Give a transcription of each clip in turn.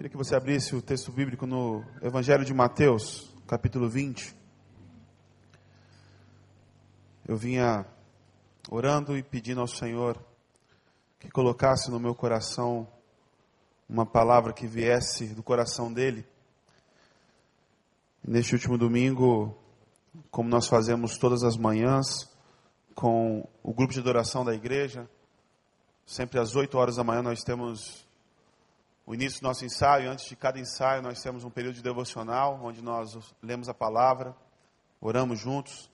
Queria que você abrisse o texto bíblico no Evangelho de Mateus, capítulo 20. Eu vinha orando e pedindo ao Senhor que colocasse no meu coração uma palavra que viesse do coração dele. Neste último domingo, como nós fazemos todas as manhãs, com o grupo de adoração da igreja, sempre às 8 horas da manhã nós temos o início do nosso ensaio. Antes de cada ensaio, nós temos um período de devocional, onde nós lemos a palavra, oramos juntos.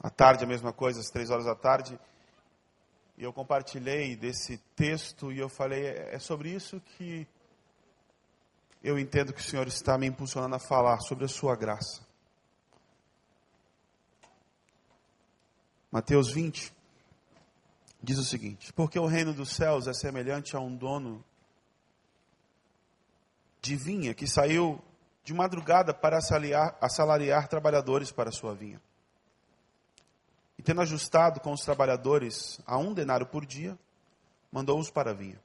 À tarde, a mesma coisa, às três horas da tarde. E eu compartilhei desse texto e eu falei: é sobre isso que eu entendo que o Senhor está me impulsionando a falar, sobre a sua graça. Mateus 20 diz o seguinte: Porque o reino dos céus é semelhante a um dono de vinha que saiu de madrugada para assalariar, assalariar trabalhadores para sua vinha. E tendo ajustado com os trabalhadores a um denário por dia, mandou-os para a vinha.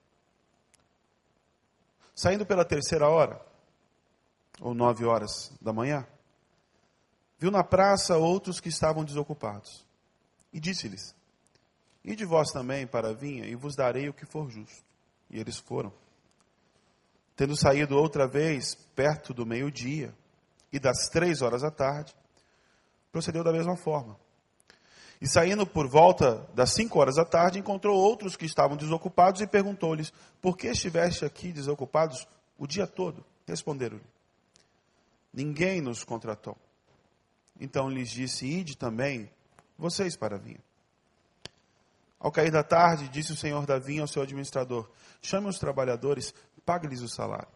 Saindo pela terceira hora, ou nove horas da manhã, viu na praça outros que estavam desocupados. E disse-lhes: Ide vós também para a vinha, e vos darei o que for justo. E eles foram. Tendo saído outra vez, perto do meio-dia e das três horas da tarde, procedeu da mesma forma. E saindo por volta das cinco horas da tarde, encontrou outros que estavam desocupados e perguntou-lhes: Por que estiveste aqui desocupados o dia todo? Responderam-lhe: Ninguém nos contratou. Então lhes disse: Ide também vocês para a vinha. Ao cair da tarde, disse o senhor da vinha ao seu administrador: Chame os trabalhadores pague-lhes o salário.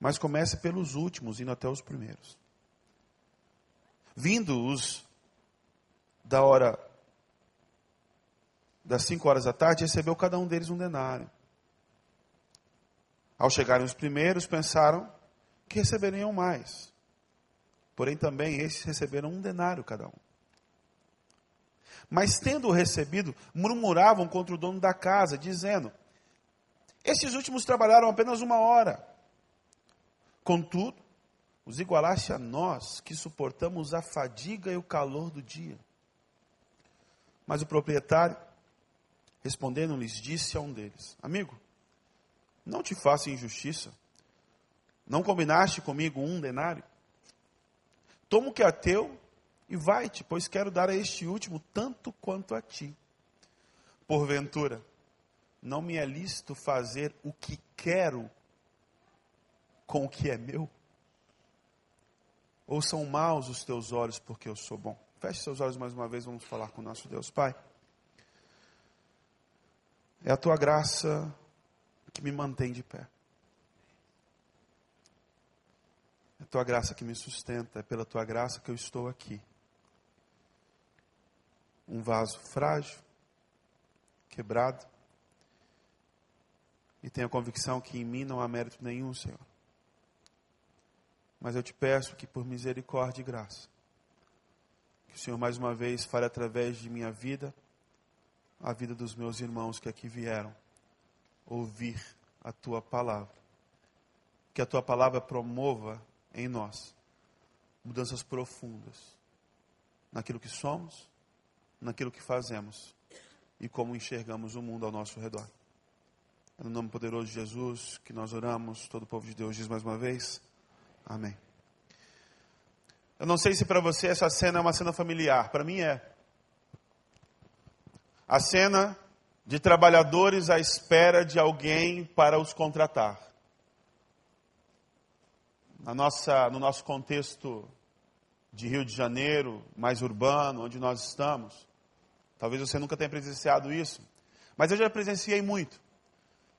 Mas comece pelos últimos, indo até os primeiros. Vindo os da hora das cinco horas da tarde, recebeu cada um deles um denário. Ao chegarem os primeiros, pensaram que receberiam mais. Porém, também esses receberam um denário cada um. Mas, tendo recebido, murmuravam contra o dono da casa, dizendo: esses últimos trabalharam apenas uma hora. Contudo, os igualaste a nós, que suportamos a fadiga e o calor do dia. Mas o proprietário, respondendo, lhes disse a um deles: Amigo, não te faça injustiça. Não combinaste comigo um denário? Toma o que é teu e vai-te, pois quero dar a este último tanto quanto a ti. Porventura, não me é lícito fazer o que quero com o que é meu? Ou são maus os teus olhos porque eu sou bom? Feche seus olhos mais uma vez, vamos falar com o nosso Deus. Pai, é a tua graça que me mantém de pé. É a tua graça que me sustenta, é pela tua graça que eu estou aqui. Um vaso frágil, quebrado, e tenho a convicção que em mim não há mérito nenhum, Senhor. Mas eu te peço que por misericórdia e graça, que o Senhor mais uma vez fale através de minha vida, a vida dos meus irmãos que aqui vieram ouvir a tua palavra. Que a tua palavra promova em nós mudanças profundas naquilo que somos, naquilo que fazemos e como enxergamos o mundo ao nosso redor. É no nome poderoso de Jesus que nós oramos. Todo o povo de Deus diz mais uma vez: Amém. Eu não sei se para você essa cena é uma cena familiar. Para mim é. A cena de trabalhadores à espera de alguém para os contratar. Na nossa, no nosso contexto de Rio de Janeiro, mais urbano, onde nós estamos, talvez você nunca tenha presenciado isso, mas eu já presenciei muito.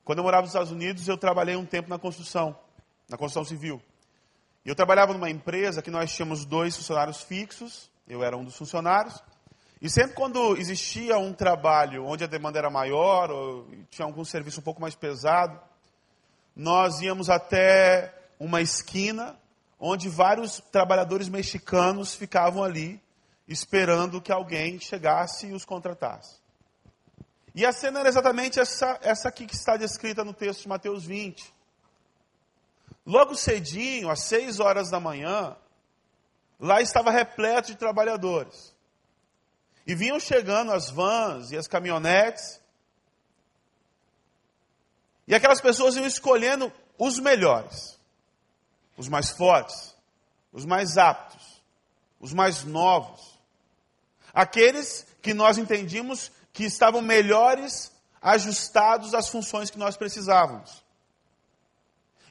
Quando eu morava nos Estados Unidos, eu trabalhei um tempo na construção, na construção civil. E eu trabalhava numa empresa que nós tínhamos dois funcionários fixos, eu era um dos funcionários, e sempre quando existia um trabalho onde a demanda era maior, ou tinha algum serviço um pouco mais pesado, nós íamos até uma esquina onde vários trabalhadores mexicanos ficavam ali esperando que alguém chegasse e os contratasse. E a cena era exatamente essa, essa aqui que está descrita no texto de Mateus 20. logo cedinho, às seis horas da manhã, lá estava repleto de trabalhadores. E vinham chegando as vans e as caminhonetes. E aquelas pessoas iam escolhendo os melhores, os mais fortes, os mais aptos, os mais novos. Aqueles que nós entendíamos que estavam melhores ajustados às funções que nós precisávamos.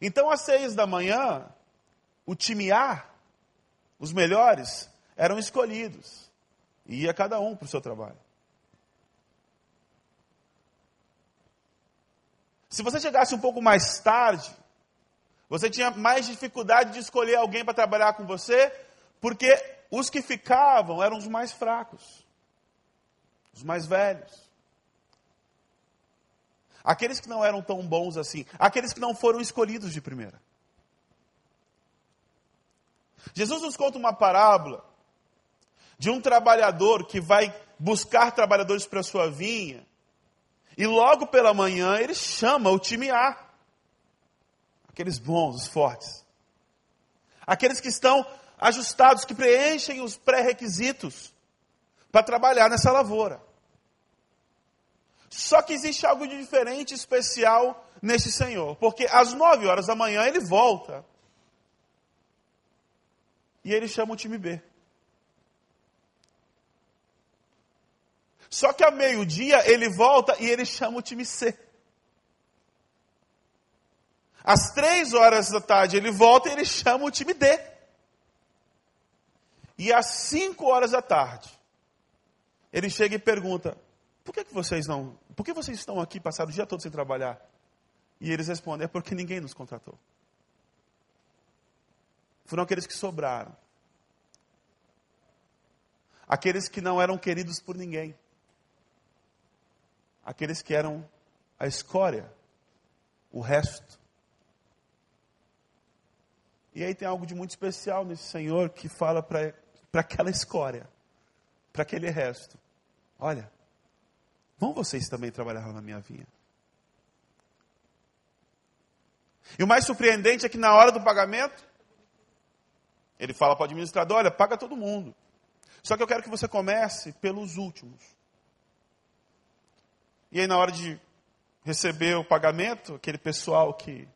Então, às seis da manhã, o time A, os melhores, eram escolhidos. E ia cada um para o seu trabalho. Se você chegasse um pouco mais tarde, você tinha mais dificuldade de escolher alguém para trabalhar com você, porque os que ficavam eram os mais fracos, os mais velhos. Aqueles que não eram tão bons assim, aqueles que não foram escolhidos de primeira. Jesus nos conta uma parábola de um trabalhador que vai buscar trabalhadores para sua vinha, e logo pela manhã ele chama o time A, aqueles bons, os fortes, aqueles que estão ajustados, que preenchem os pré-requisitos para trabalhar nessa lavoura. Só que existe algo de diferente, especial nesse Senhor, porque às nove horas da manhã ele volta e ele chama o time B. Só que a meio-dia ele volta e ele chama o time C. Às três horas da tarde ele volta e ele chama o time D. E às cinco horas da tarde, ele chega e pergunta: por que, que vocês não. Por que vocês estão aqui passado o dia todo sem trabalhar? E eles respondem: é porque ninguém nos contratou. Foram aqueles que sobraram. Aqueles que não eram queridos por ninguém. Aqueles que eram a escória, o resto. E aí tem algo de muito especial nesse Senhor que fala para aquela escória, para aquele resto: olha, Vão vocês também trabalhar na minha vinha. E o mais surpreendente é que na hora do pagamento, ele fala para o administrador: olha, paga todo mundo. Só que eu quero que você comece pelos últimos. E aí, na hora de receber o pagamento, aquele pessoal que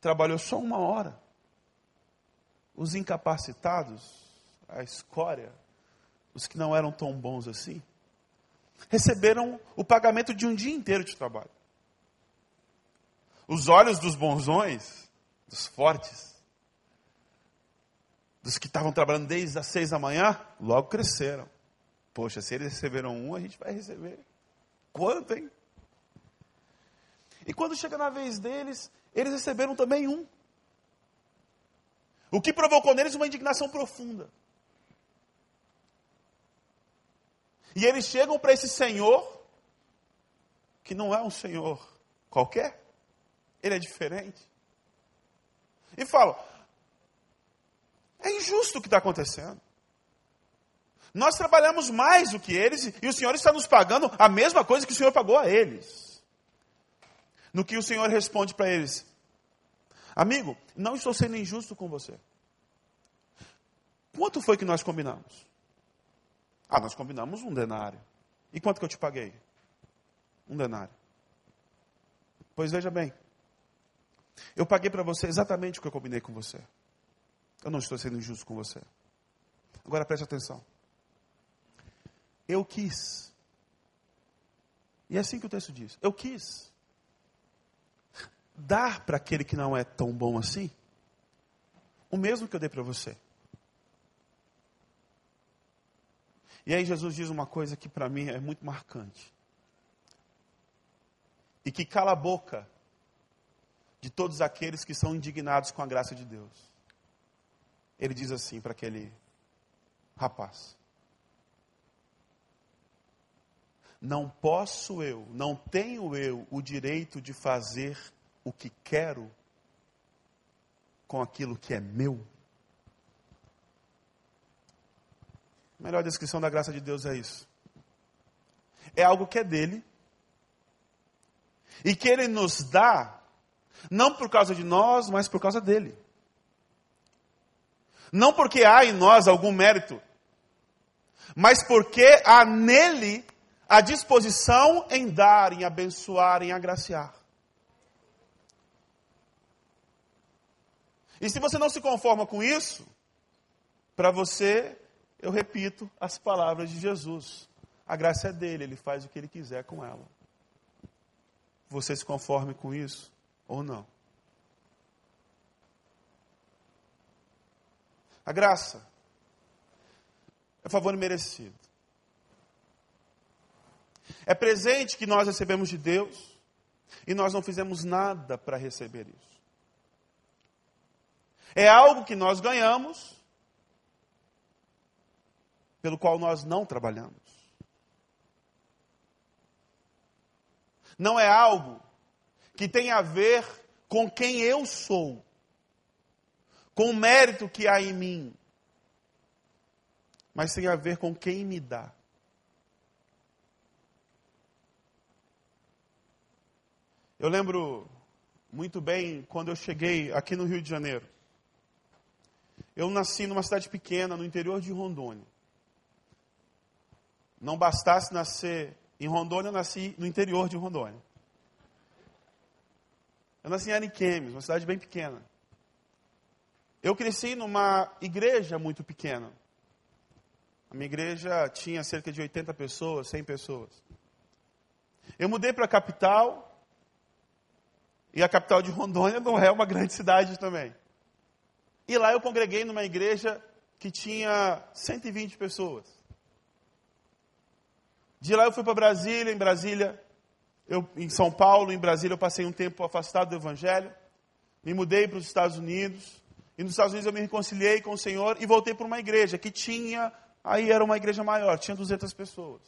trabalhou só uma hora, os incapacitados, a escória, os que não eram tão bons assim, receberam o pagamento de um dia inteiro de trabalho. Os olhos dos bonzões, dos fortes, dos que estavam trabalhando desde as seis da manhã, logo cresceram. Poxa, se eles receberam um, a gente vai receber. Quanto, hein? E quando chega na vez deles, eles receberam também um. O que provocou neles uma indignação profunda. E eles chegam para esse Senhor, que não é um Senhor qualquer, ele é diferente. E falam: é injusto o que está acontecendo. Nós trabalhamos mais do que eles e o Senhor está nos pagando a mesma coisa que o Senhor pagou a eles. No que o Senhor responde para eles: Amigo, não estou sendo injusto com você. Quanto foi que nós combinamos? Ah, nós combinamos um denário. E quanto que eu te paguei? Um denário. Pois veja bem, eu paguei para você exatamente o que eu combinei com você. Eu não estou sendo injusto com você. Agora preste atenção. Eu quis. E é assim que o texto diz. Eu quis dar para aquele que não é tão bom assim o mesmo que eu dei para você. E aí Jesus diz uma coisa que para mim é muito marcante. E que cala a boca de todos aqueles que são indignados com a graça de Deus. Ele diz assim para aquele rapaz: Não posso eu, não tenho eu o direito de fazer o que quero com aquilo que é meu. A melhor descrição da graça de Deus é isso. É algo que é dele e que ele nos dá Não por causa de nós, mas por causa dele. Não porque há em nós algum mérito, mas porque há nele a disposição em dar, em abençoar, em agraciar. E se você não se conforma com isso, para você, eu repito as palavras de Jesus. A graça é dele, ele faz o que ele quiser com ela. Você se conforme com isso ou não? A graça é favor merecido. É presente que nós recebemos de Deus e nós não fizemos nada para receber isso. É algo que nós ganhamos, pelo qual nós não trabalhamos. Não é algo que tem a ver com quem eu sou, com o mérito que há em mim, mas tem a ver com quem me dá. Eu lembro muito bem quando eu cheguei aqui no Rio de Janeiro. Eu nasci numa cidade pequena, no interior de Rondônia. Não bastasse nascer em Rondônia, eu nasci no interior de Rondônia. Eu nasci em Ariquemes, uma cidade bem pequena. Eu cresci numa igreja muito pequena. A minha igreja tinha cerca de 80 pessoas, 100 pessoas. Eu mudei para a capital, e a capital de Rondônia não é uma grande cidade também. E lá eu congreguei numa igreja que tinha 120 pessoas. De lá eu fui para Brasília, em Brasília, eu, em São Paulo, em Brasília, eu passei um tempo afastado do Evangelho. Me mudei para os Estados Unidos. E nos Estados Unidos eu me reconciliei com o Senhor e voltei para uma igreja que tinha, aí era uma igreja maior, tinha 200 pessoas.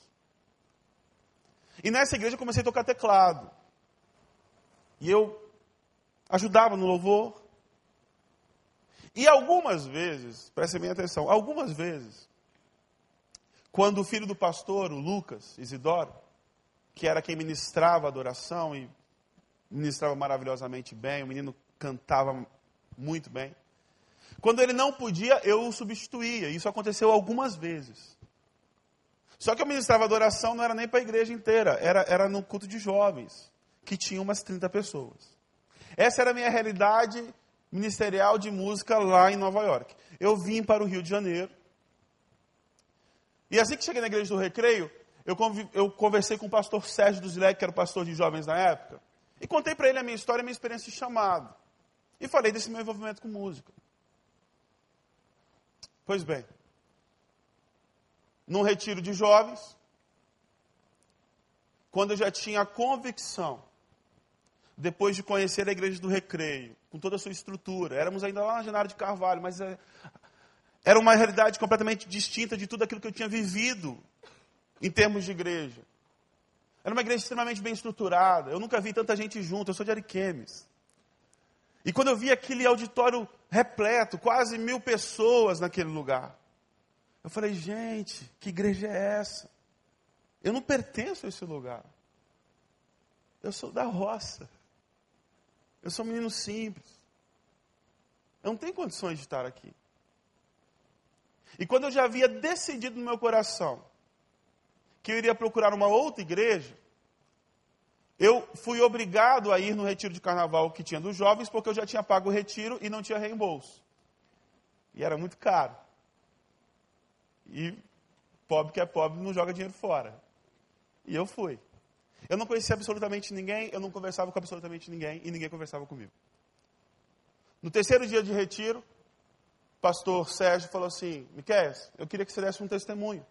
E nessa igreja eu comecei a tocar teclado. E eu ajudava no louvor. E algumas vezes, prestem bem atenção, algumas vezes, quando o filho do pastor, o Lucas Isidoro, que era quem ministrava a adoração e ministrava maravilhosamente bem, o menino cantava muito bem. Quando ele não podia, eu o substituía. Isso aconteceu algumas vezes. Só que eu ministrava adoração não era nem para a igreja inteira, era, era no culto de jovens, que tinha umas 30 pessoas. Essa era a minha realidade ministerial de música lá em Nova York. Eu vim para o Rio de Janeiro. E assim que cheguei na igreja do Recreio, eu, eu conversei com o pastor Sérgio Duzilek, que era o pastor de jovens na época, e contei para ele a minha história, a minha experiência de chamado. E falei desse meu envolvimento com música. Pois bem, num retiro de jovens, quando eu já tinha a convicção depois de conhecer a igreja do Recreio, com toda a sua estrutura. Éramos ainda lá na Genaro de Carvalho, mas é, era uma realidade completamente distinta de tudo aquilo que eu tinha vivido em termos de igreja. Era uma igreja extremamente bem estruturada. Eu nunca vi tanta gente junto. Eu sou de Ariquemes. E quando eu vi aquele auditório repleto, quase mil pessoas naquele lugar, eu falei, gente, que igreja é essa? Eu não pertenço a esse lugar. Eu sou da roça. Eu sou um menino simples. Eu não tenho condições de estar aqui. E quando eu já havia decidido no meu coração que eu iria procurar uma outra igreja, eu fui obrigado a ir no retiro de carnaval que tinha dos jovens, porque eu já tinha pago o retiro e não tinha reembolso. E era muito caro. E pobre que é pobre não joga dinheiro fora. E eu fui. Eu não conhecia absolutamente ninguém, eu não conversava com absolutamente ninguém e ninguém conversava comigo. No terceiro dia de retiro, pastor Sérgio falou assim: Miquel, eu queria que você desse um testemunho,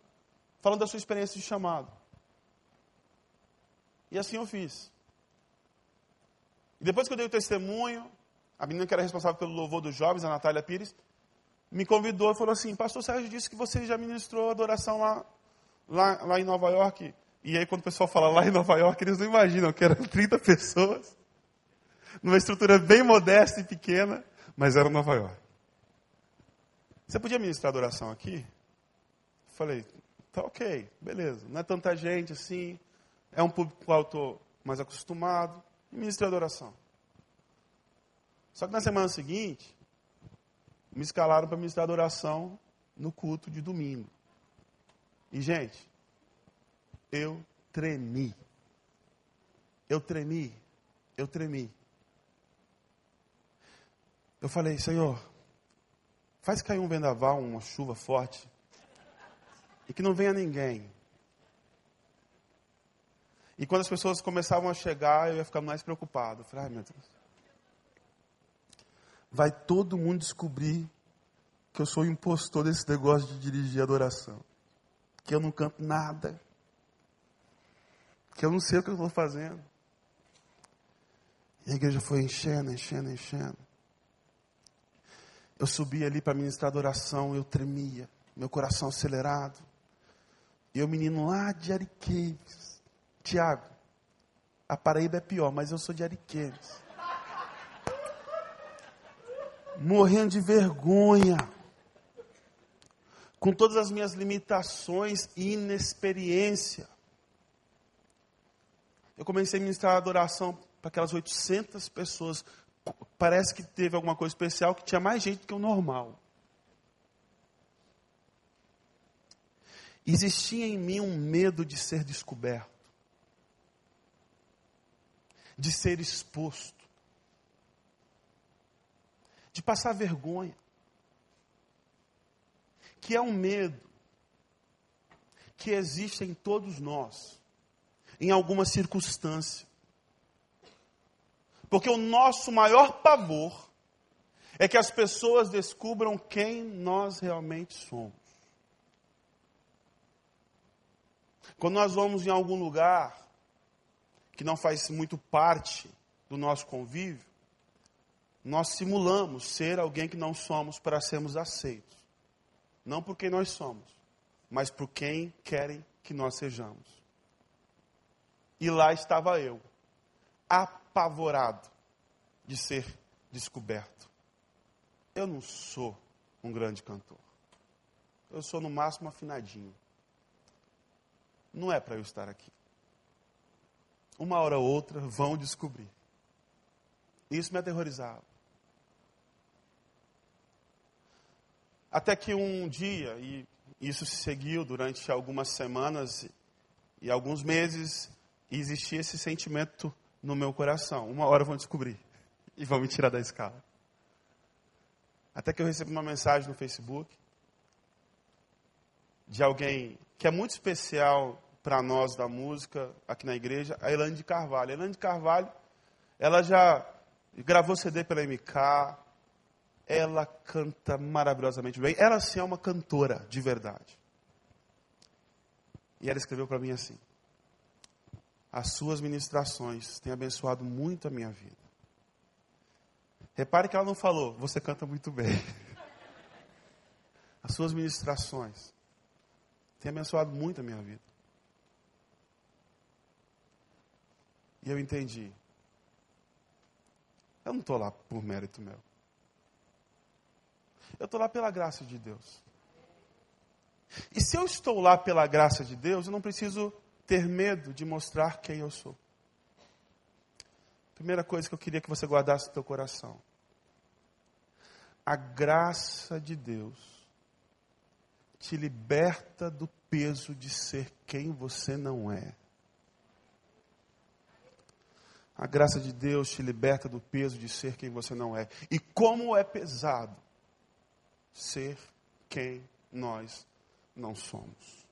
falando da sua experiência de chamado. E assim eu fiz. E depois que eu dei o testemunho, a menina que era responsável pelo louvor dos jovens, a Natália Pires, me convidou e falou assim: Pastor Sérgio disse que você já ministrou adoração lá, lá, lá em Nova York. E aí, quando o pessoal fala lá em Nova York, eles não imaginam que eram 30 pessoas, numa estrutura bem modesta e pequena, mas era Nova York. Você podia ministrar adoração aqui? Falei, tá ok, beleza. Não é tanta gente assim, é um público ao qual eu estou mais acostumado. E ministrei adoração. Só que na semana seguinte, me escalaram para ministrar adoração no culto de domingo. E, gente, eu tremi. Eu tremi. Eu tremi. Eu falei, Senhor, faz cair um vendaval, uma chuva forte, e que não venha ninguém. E quando as pessoas começavam a chegar, eu ia ficar mais preocupado. Eu falei, ai meu Deus. Vai todo mundo descobrir que eu sou o impostor desse negócio de dirigir adoração. Que eu não canto nada. Que eu não sei o que eu estou fazendo. E a igreja foi enchendo, enchendo, enchendo. Eu subi ali para ministrar adoração, eu tremia, meu coração acelerado. E o menino lá de Ariquemes, Tiago, a Paraíba é pior, mas eu sou de Ariquemes. Morrendo de vergonha. Com todas as minhas limitações e inexperiência. Eu comecei a ministrar adoração para aquelas 800 pessoas. Parece que teve alguma coisa especial, que tinha mais gente do que o normal. Existia em mim um medo de ser descoberto de ser exposto, de passar vergonha, que é um medo que existe em todos nós, em alguma circunstância. Porque o nosso maior pavor é que as pessoas descubram quem nós realmente somos. Quando nós vamos em algum lugar que não faz muito parte do nosso convívio, nós simulamos ser alguém que não somos para sermos aceitos. Não por quem nós somos, mas por quem querem que nós sejamos. E lá estava eu, apavorado de ser descoberto. Eu não sou um grande cantor. Eu sou no máximo afinadinho. Não é para eu estar aqui uma hora ou outra, vão descobrir. Isso me aterrorizava. Até que um dia, e isso se seguiu durante algumas semanas e alguns meses, existia esse sentimento no meu coração. Uma hora vão descobrir e vão me tirar da escala. Até que eu recebi uma mensagem no Facebook de alguém que é muito especial para nós da música aqui na igreja, a Elane de Carvalho. A Elane de Carvalho, ela já gravou CD pela MK, ela canta maravilhosamente bem. Ela sim é uma cantora de verdade. E ela escreveu para mim assim: As suas ministrações têm abençoado muito a minha vida. Repare que ela não falou, você canta muito bem. As suas ministrações têm abençoado muito a minha vida. E eu entendi. Eu não estou lá por mérito meu. Eu estou lá pela graça de Deus. E se eu estou lá pela graça de Deus, eu não preciso ter medo de mostrar quem eu sou. Primeira coisa que eu queria que você guardasse no teu coração. A graça de Deus te liberta do peso de ser quem você não é. A graça de Deus te liberta do peso de ser quem você não é. E como é pesado ser quem nós não somos.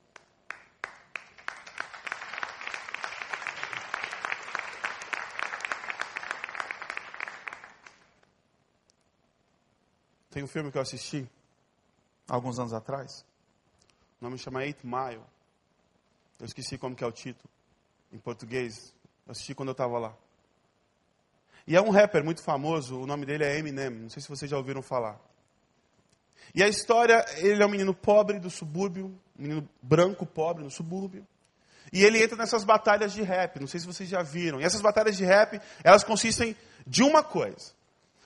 Tem um filme que eu assisti alguns anos atrás. O nome chama Eight Mile. Eu esqueci como que é o título em português. Eu assisti quando eu estava lá. E é um rapper muito famoso, o nome dele é Eminem, não sei se vocês já ouviram falar. E a história, ele é um menino pobre do subúrbio, um menino branco pobre no subúrbio. E ele entra nessas batalhas de rap, não sei se vocês já viram. E essas batalhas de rap, elas consistem de uma coisa.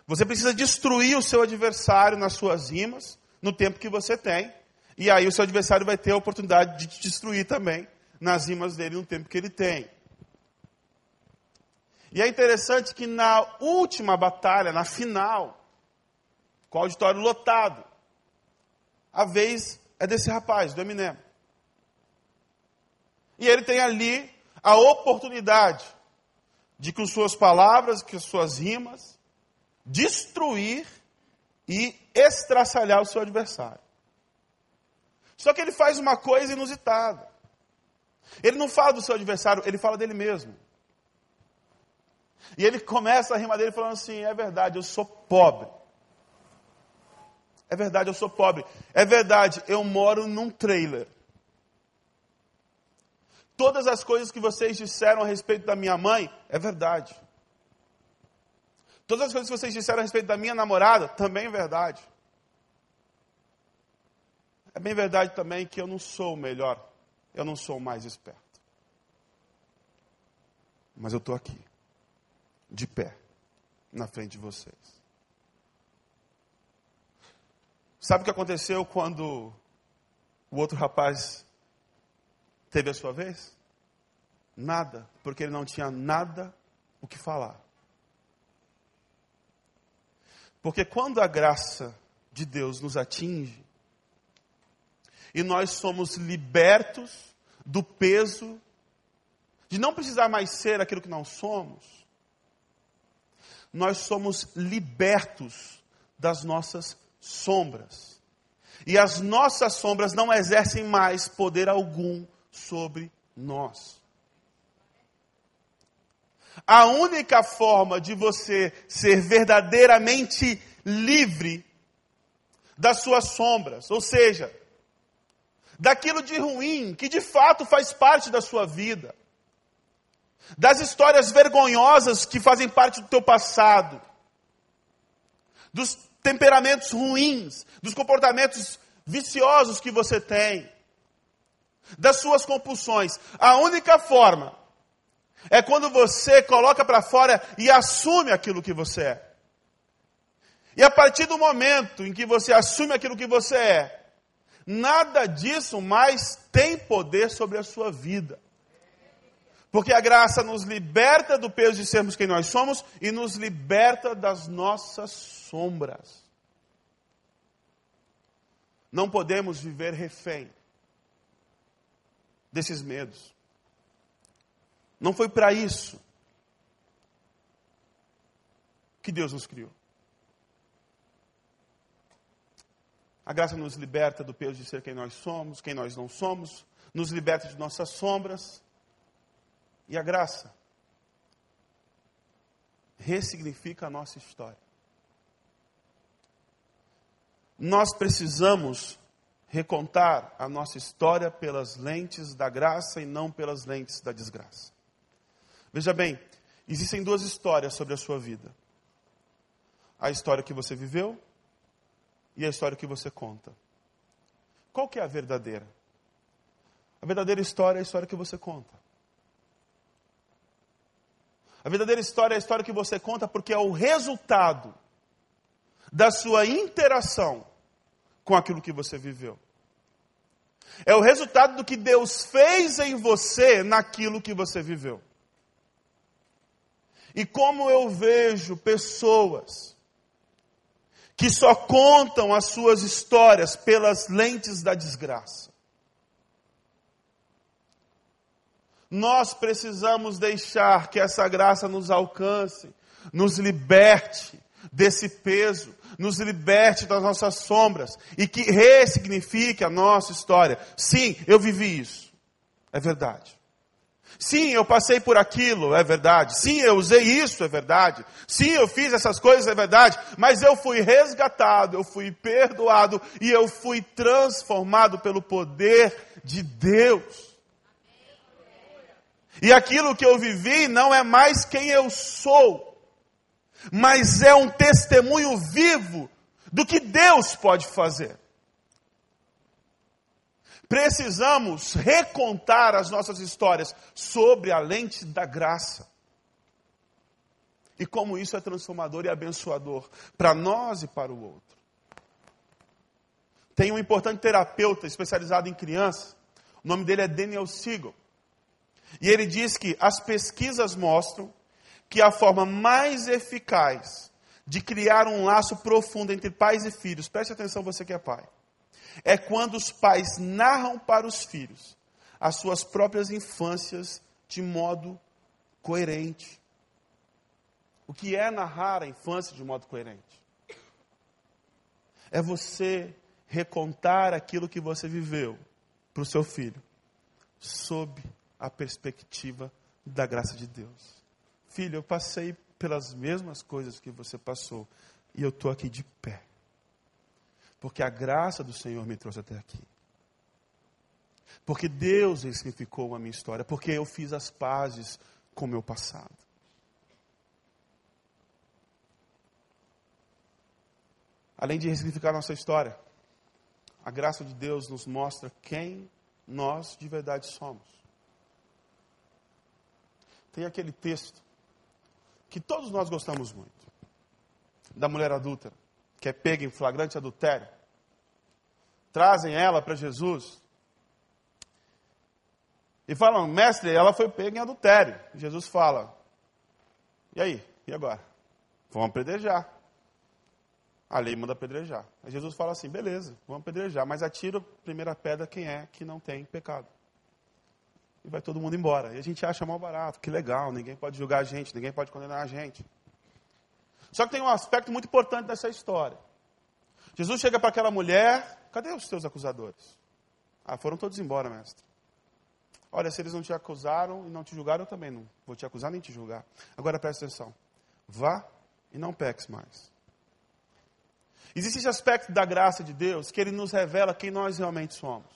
Você precisa destruir o seu adversário nas suas rimas, no tempo que você tem. E aí o seu adversário vai ter a oportunidade de te destruir também nas rimas dele no tempo que ele tem. E é interessante que na última batalha, na final, com o auditório lotado, a vez é desse rapaz, do Eminem. E ele tem ali a oportunidade de, com suas palavras, com suas rimas, destruir e estraçalhar o seu adversário. Só que ele faz uma coisa inusitada. Ele não fala do seu adversário, ele fala dele mesmo. E ele começa a rima dele falando assim: é verdade, eu sou pobre. É verdade, eu sou pobre. É verdade, eu moro num trailer. Todas as coisas que vocês disseram a respeito da minha mãe, é verdade. Todas as coisas que vocês disseram a respeito da minha namorada, também é verdade. É bem verdade também que eu não sou o melhor, eu não sou o mais esperto. Mas eu estou aqui, de pé, na frente de vocês. Sabe o que aconteceu quando o outro rapaz teve a sua vez? Nada, porque ele não tinha nada o que falar. Porque quando a graça de Deus nos atinge, e nós somos libertos do peso de não precisar mais ser aquilo que não somos, nós somos libertos das nossas sombras. E as nossas sombras não exercem mais poder algum sobre nós. A única forma de você ser verdadeiramente livre das suas sombras, ou seja, daquilo de ruim que de fato faz parte da sua vida, das histórias vergonhosas que fazem parte do teu passado, dos temperamentos ruins, dos comportamentos viciosos que você tem, das suas compulsões. A única forma é quando você coloca para fora e assume aquilo que você é. E a partir do momento em que você assume aquilo que você é, nada disso mais tem poder sobre a sua vida. Porque a graça nos liberta do peso de sermos quem nós somos e nos liberta das nossas sombras. Não podemos viver refém desses medos. Não foi para isso que Deus nos criou. A graça nos liberta do peso de ser quem nós somos, quem nós não somos, nos liberta de nossas sombras. E a graça ressignifica a nossa história. Nós precisamos recontar a nossa história pelas lentes da graça e não pelas lentes da desgraça. Veja bem, existem duas histórias sobre a sua vida: a história que você viveu e a história que você conta. Qual que é a verdadeira? A verdadeira história é a história que você conta. A verdadeira história é a história que você conta porque é o resultado da sua interação com aquilo que você viveu. É o resultado do que Deus fez em você naquilo que você viveu. E como eu vejo pessoas que só contam as suas histórias pelas lentes da desgraça. Nós precisamos deixar que essa graça nos alcance, nos liberte desse peso, nos liberte das nossas sombras e que ressignifique a nossa história. Sim, eu vivi isso. É verdade. Sim, eu passei por aquilo, é verdade. Sim, eu usei isso, é verdade. Sim, eu fiz essas coisas, é verdade. Mas eu fui resgatado, eu fui perdoado e eu fui transformado pelo poder de Deus. E aquilo que eu vivi não é mais quem eu sou, mas é um testemunho vivo do que Deus pode fazer. Precisamos recontar as nossas histórias sobre a lente da graça. E como isso é transformador e abençoador para nós e para o outro. Tem um importante terapeuta especializado em crianças, o nome dele é Daniel Siegel. E ele diz que as pesquisas mostram que a forma mais eficaz de criar um laço profundo entre pais e filhos, preste atenção você que é pai, é quando os pais narram para os filhos as suas próprias infâncias de modo coerente. O que é narrar a infância de modo coerente? É você recontar aquilo que você viveu para o seu filho, sob a perspectiva da graça de Deus. Filho, eu passei pelas mesmas coisas que você passou e eu estou aqui de pé. Porque a graça do Senhor me trouxe até aqui. Porque Deus significou a minha história. Porque eu fiz as pazes com o meu passado. Além de ressignificar nossa história, a graça de Deus nos mostra quem nós de verdade somos. Tem aquele texto que todos nós gostamos muito, da mulher adúltera, que é pega em flagrante adultério. Trazem ela para Jesus e falam, mestre, ela foi pega em adultério. Jesus fala, e aí? E agora? Vamos apedrejar. A lei manda apedrejar. Aí Jesus fala assim, beleza, vamos apedrejar, mas atira a primeira pedra quem é que não tem pecado. E vai todo mundo embora. E a gente acha mal barato, que legal, ninguém pode julgar a gente, ninguém pode condenar a gente. Só que tem um aspecto muito importante dessa história. Jesus chega para aquela mulher, cadê os teus acusadores? Ah, foram todos embora, mestre. Olha, se eles não te acusaram e não te julgaram, eu também não vou te acusar nem te julgar. Agora preste atenção. Vá e não peques mais. Existe esse aspecto da graça de Deus que ele nos revela quem nós realmente somos.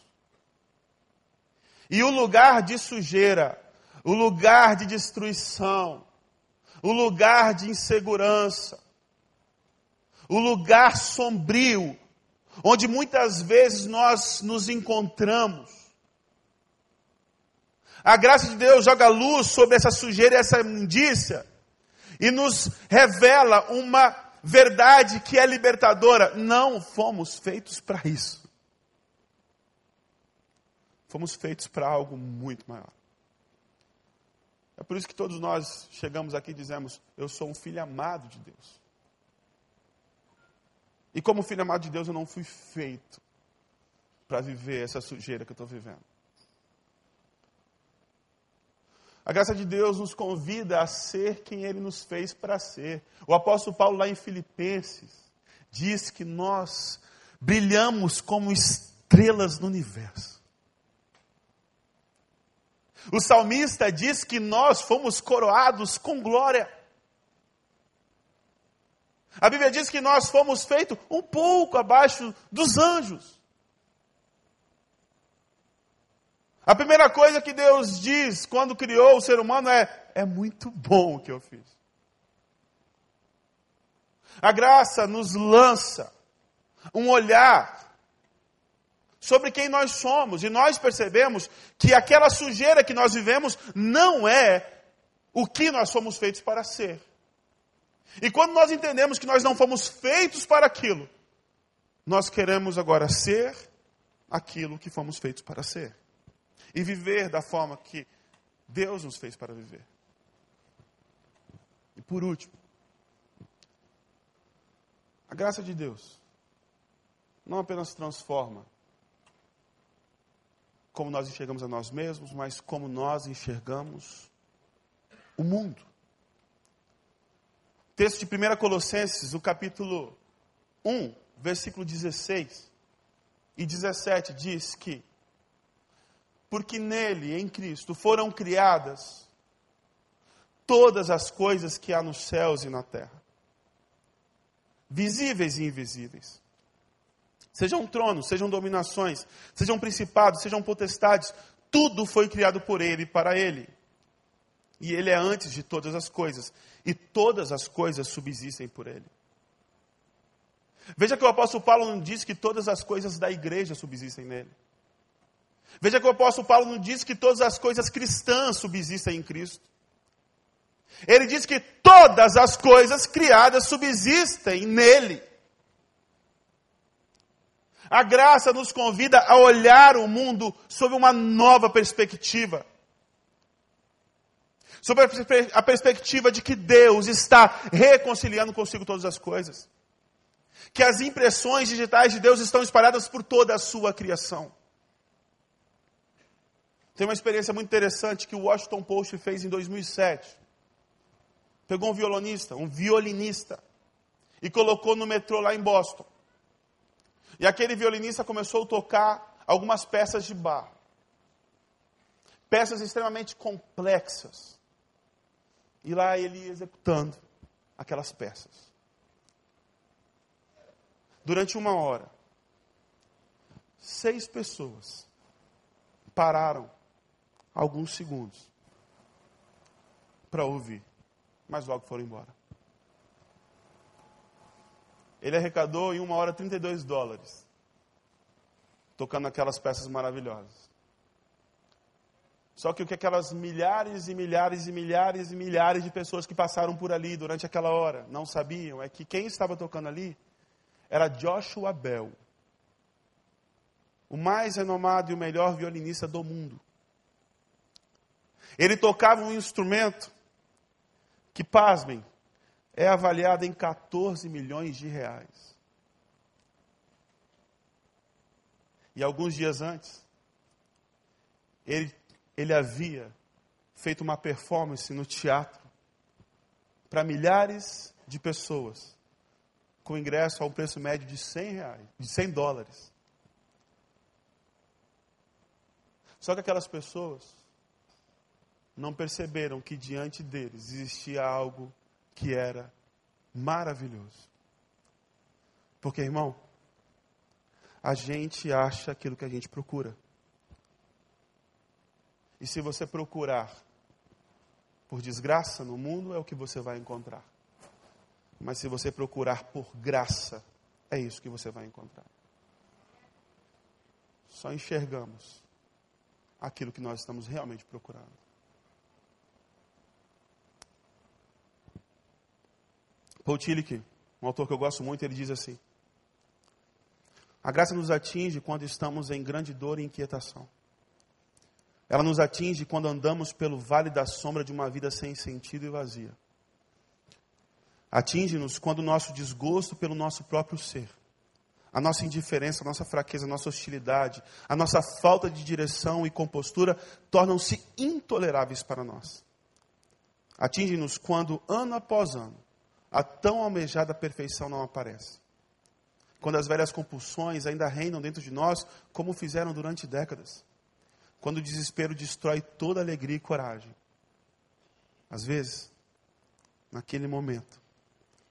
E o lugar de sujeira, o lugar de destruição, o lugar de insegurança, o lugar sombrio, onde muitas vezes nós nos encontramos. A graça de Deus joga luz sobre essa sujeira e essa imundícia e nos revela uma verdade que é libertadora. Não fomos feitos para isso. Fomos feitos para algo muito maior. É por isso que todos nós chegamos aqui e dizemos: Eu sou um filho amado de Deus. E como filho amado de Deus, eu não fui feito para viver essa sujeira que eu estou vivendo. A graça de Deus nos convida a ser quem Ele nos fez para ser. O apóstolo Paulo, lá em Filipenses, diz que nós brilhamos como estrelas no universo. O salmista diz que nós fomos coroados com glória. A Bíblia diz que nós fomos feitos um pouco abaixo dos anjos. A primeira coisa que Deus diz quando criou o ser humano é: é muito bom o que eu fiz. A graça nos lança um olhar sobre quem nós somos e nós percebemos que aquela sujeira que nós vivemos não é o que nós somos feitos para ser. E quando nós entendemos que nós não fomos feitos para aquilo, nós queremos agora ser aquilo que fomos feitos para ser e viver da forma que Deus nos fez para viver. E por último, a graça de Deus não apenas transforma como nós enxergamos a nós mesmos, mas como nós enxergamos o mundo. Texto de 1 Colossenses, o capítulo 1, versículo 16 e 17 diz que porque nele, em Cristo, foram criadas todas as coisas que há nos céus e na terra, visíveis e invisíveis. Sejam tronos, sejam dominações, sejam principados, sejam potestades, tudo foi criado por ele e para ele. E ele é antes de todas as coisas, e todas as coisas subsistem por ele. Veja que o apóstolo Paulo não diz que todas as coisas da igreja subsistem nele. Veja que o apóstolo Paulo não diz que todas as coisas cristãs subsistem em Cristo. Ele diz que todas as coisas criadas subsistem nele. A graça nos convida a olhar o mundo sob uma nova perspectiva. Sobre a perspectiva de que Deus está reconciliando consigo todas as coisas. Que as impressões digitais de Deus estão espalhadas por toda a sua criação. Tem uma experiência muito interessante que o Washington Post fez em 2007. Pegou um violonista, um violinista, e colocou no metrô lá em Boston. E aquele violinista começou a tocar algumas peças de bar. Peças extremamente complexas. E lá ele executando aquelas peças. Durante uma hora, seis pessoas pararam alguns segundos para ouvir, mas logo foram embora. Ele arrecadou em uma hora 32 dólares, tocando aquelas peças maravilhosas. Só que o que aquelas milhares e milhares e milhares e milhares de pessoas que passaram por ali durante aquela hora não sabiam é que quem estava tocando ali era Joshua Bell, o mais renomado e o melhor violinista do mundo. Ele tocava um instrumento que, pasmem, é avaliado em 14 milhões de reais. E alguns dias antes, ele, ele havia feito uma performance no teatro para milhares de pessoas, com ingresso a um preço médio de 100 reais, de 100 dólares. Só que aquelas pessoas não perceberam que diante deles existia algo que era maravilhoso. Porque, irmão, a gente acha aquilo que a gente procura. E se você procurar por desgraça no mundo, é o que você vai encontrar. Mas se você procurar por graça, é isso que você vai encontrar. Só enxergamos aquilo que nós estamos realmente procurando. Paul Tillich, um autor que eu gosto muito, ele diz assim: A graça nos atinge quando estamos em grande dor e inquietação. Ela nos atinge quando andamos pelo vale da sombra de uma vida sem sentido e vazia. Atinge-nos quando o nosso desgosto pelo nosso próprio ser, a nossa indiferença, a nossa fraqueza, a nossa hostilidade, a nossa falta de direção e compostura tornam-se intoleráveis para nós. Atinge-nos quando, ano após ano, a tão almejada perfeição não aparece. Quando as velhas compulsões ainda reinam dentro de nós, como fizeram durante décadas. Quando o desespero destrói toda alegria e coragem. Às vezes, naquele momento,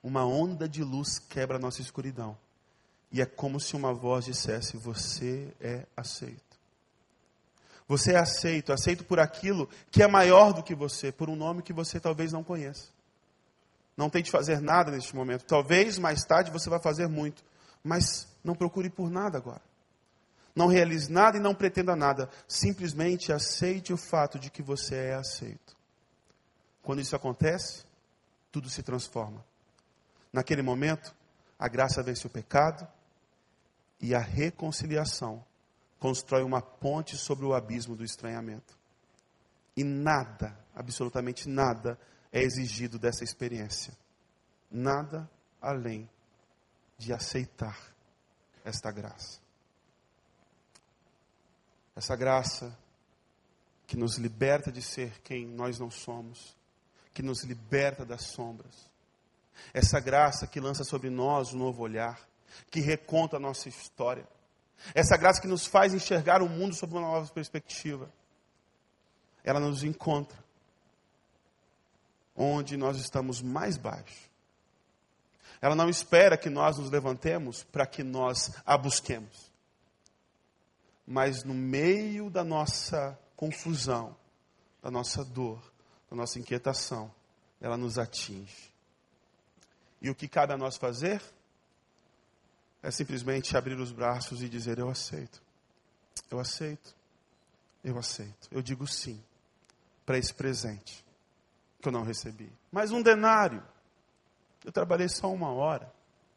uma onda de luz quebra a nossa escuridão. E é como se uma voz dissesse: Você é aceito. Você é aceito, aceito por aquilo que é maior do que você, por um nome que você talvez não conheça. Não tente fazer nada neste momento. Talvez mais tarde você vai fazer muito, mas não procure por nada agora. Não realize nada e não pretenda nada. Simplesmente aceite o fato de que você é aceito. Quando isso acontece, tudo se transforma. Naquele momento, a graça vence o pecado e a reconciliação constrói uma ponte sobre o abismo do estranhamento. E nada, absolutamente nada, é exigido dessa experiência. Nada além de aceitar esta graça. Essa graça que nos liberta de ser quem nós não somos, que nos liberta das sombras. Essa graça que lança sobre nós um novo olhar, que reconta a nossa história. Essa graça que nos faz enxergar o mundo sob uma nova perspectiva. Ela nos encontra onde nós estamos mais baixo. Ela não espera que nós nos levantemos para que nós a busquemos. Mas no meio da nossa confusão, da nossa dor, da nossa inquietação, ela nos atinge. E o que cabe a nós fazer? É simplesmente abrir os braços e dizer: Eu aceito. Eu aceito. Eu aceito. Eu digo sim para esse presente que eu não recebi. Mas um denário. Eu trabalhei só uma hora.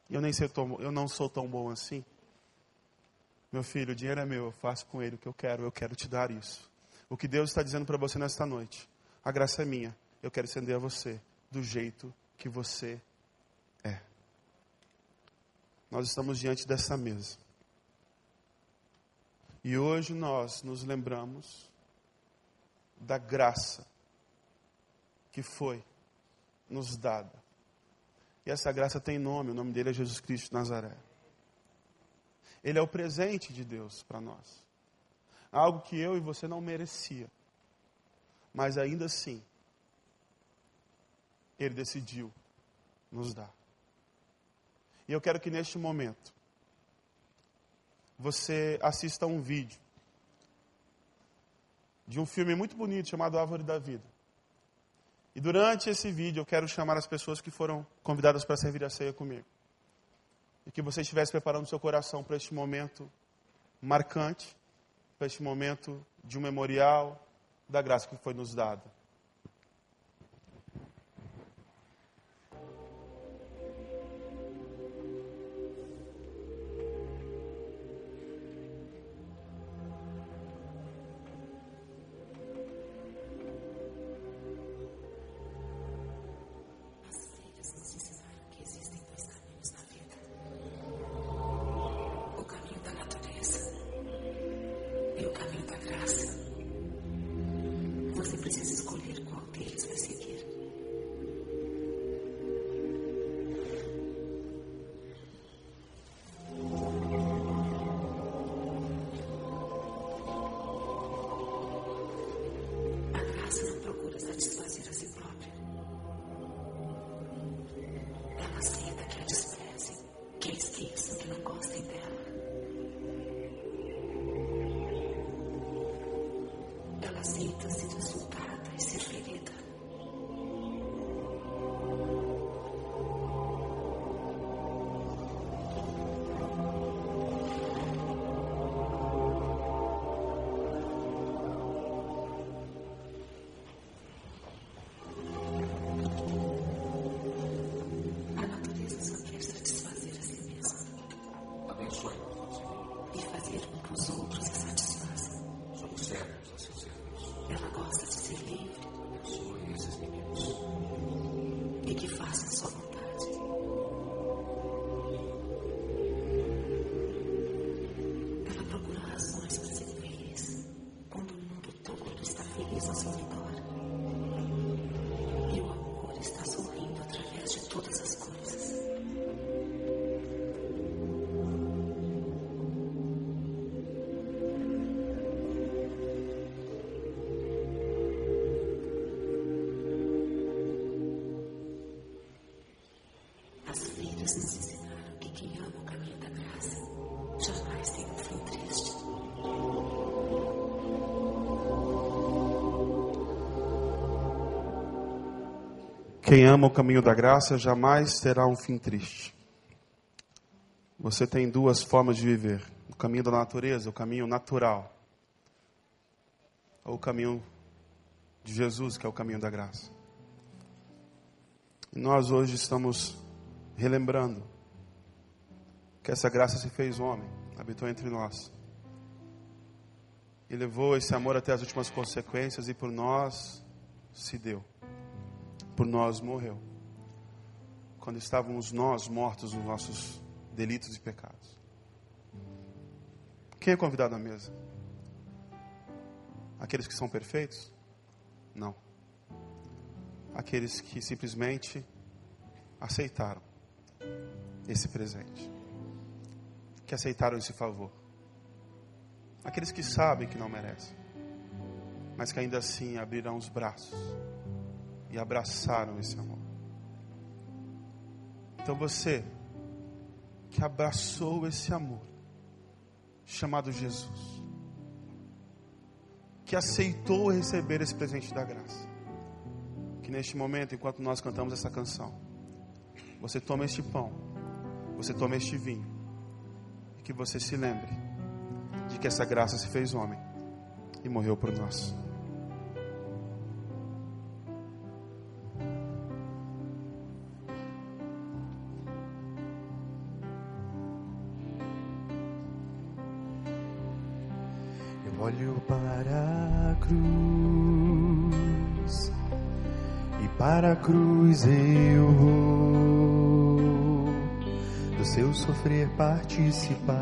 E eu nem sei, eu não sou tão bom assim. Meu filho, o dinheiro é meu, eu faço com ele o que eu quero, eu quero te dar isso. O que Deus está dizendo para você nesta noite, a graça é minha. eu quero estender a você do jeito que você é. Nós estamos diante dessa mesa. E hoje nós nos lembramos da graça que foi nos dada. E essa graça tem nome, o nome dele é Jesus Cristo de Nazaré. Ele é o presente de Deus para nós. Algo que eu e você não merecia. Mas ainda assim, ele decidiu nos dar. E eu quero que neste momento você assista a um vídeo de um filme muito bonito chamado Árvore da Vida. E durante esse vídeo eu quero chamar as pessoas que foram convidadas para servir a ceia comigo. E que você estivesse preparando seu coração para este momento marcante, para este momento de um memorial da graça que foi nos dada. Quem ama o caminho da graça jamais terá um fim triste. Você tem duas formas de viver: o caminho da natureza, o caminho natural, ou o caminho de Jesus, que é o caminho da graça. E nós hoje estamos relembrando que essa graça se fez homem, habitou entre nós. E levou esse amor até as últimas consequências e por nós se deu por nós morreu. Quando estávamos nós mortos nos nossos delitos e pecados. Quem é convidado à mesa? Aqueles que são perfeitos? Não. Aqueles que simplesmente aceitaram esse presente. Que aceitaram esse favor. Aqueles que sabem que não merecem, mas que ainda assim abrirão os braços e abraçaram esse amor. Então você que abraçou esse amor, chamado Jesus, que aceitou receber esse presente da graça, que neste momento, enquanto nós cantamos essa canção, você toma este pão, você toma este vinho, e que você se lembre de que essa graça se fez homem e morreu por nós. Cruz eu vou do seu sofrer participar.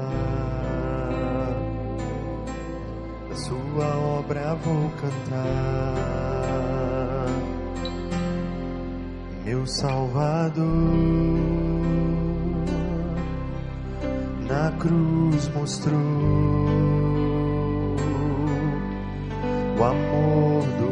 Da sua obra vou cantar, meu Salvador na cruz mostrou o amor do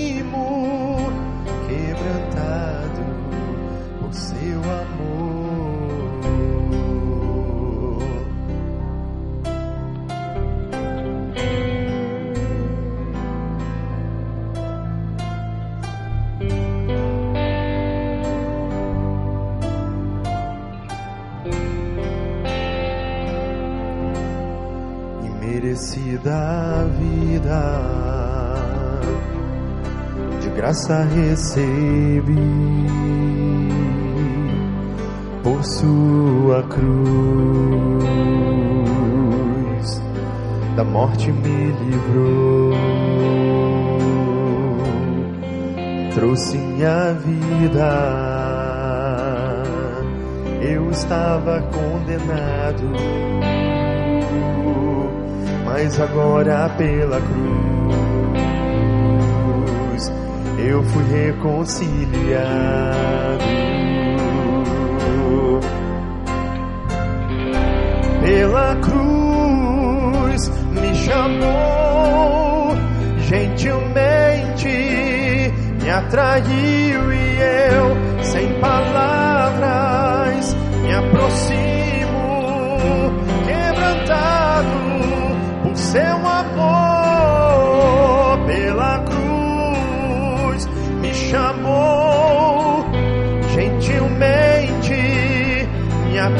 graça recebi por sua cruz, da morte me livrou, trouxe minha vida. Eu estava condenado mas agora pela cruz eu fui reconciliado. Pela cruz me chamou gentilmente, me atraiu e eu, sem palavras, me aproximo, quebrantado por seu amor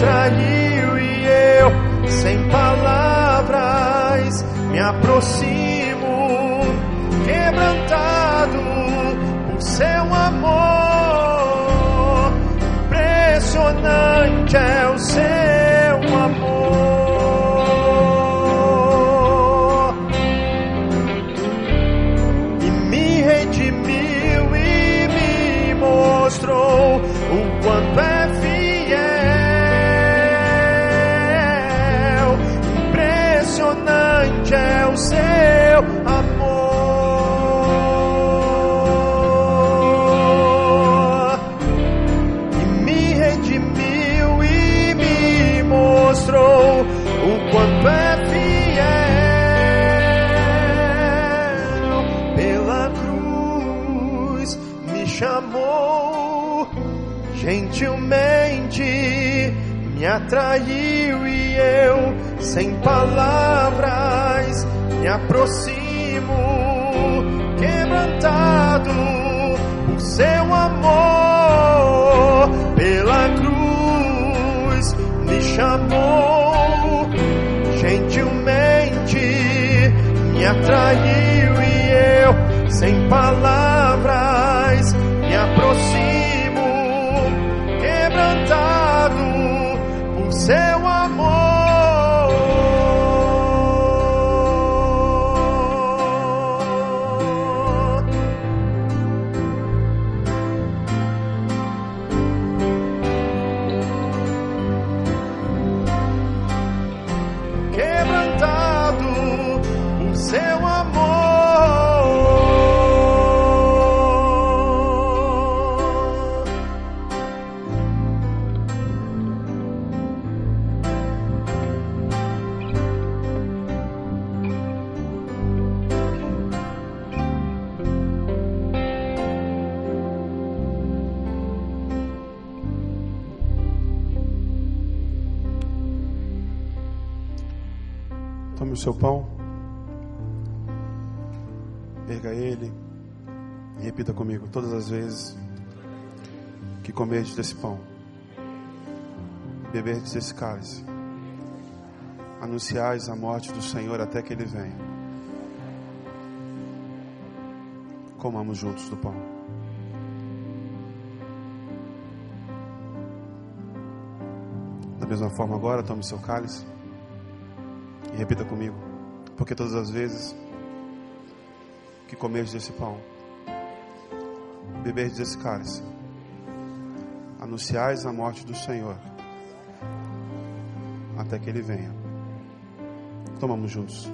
me atraiu e eu sem palavras me aproximo quebrantado por seu amor. Impressionante é o todas as vezes que comerdes desse pão beberdes esse cálice, anunciais a morte do Senhor até que ele venha. Comamos juntos do pão. Da mesma forma, agora, tome seu cálice e repita comigo, porque todas as vezes que comerdes esse pão, beberdes esse cálice, anunciais a morte do Senhor até que ele venha. Tomamos juntos.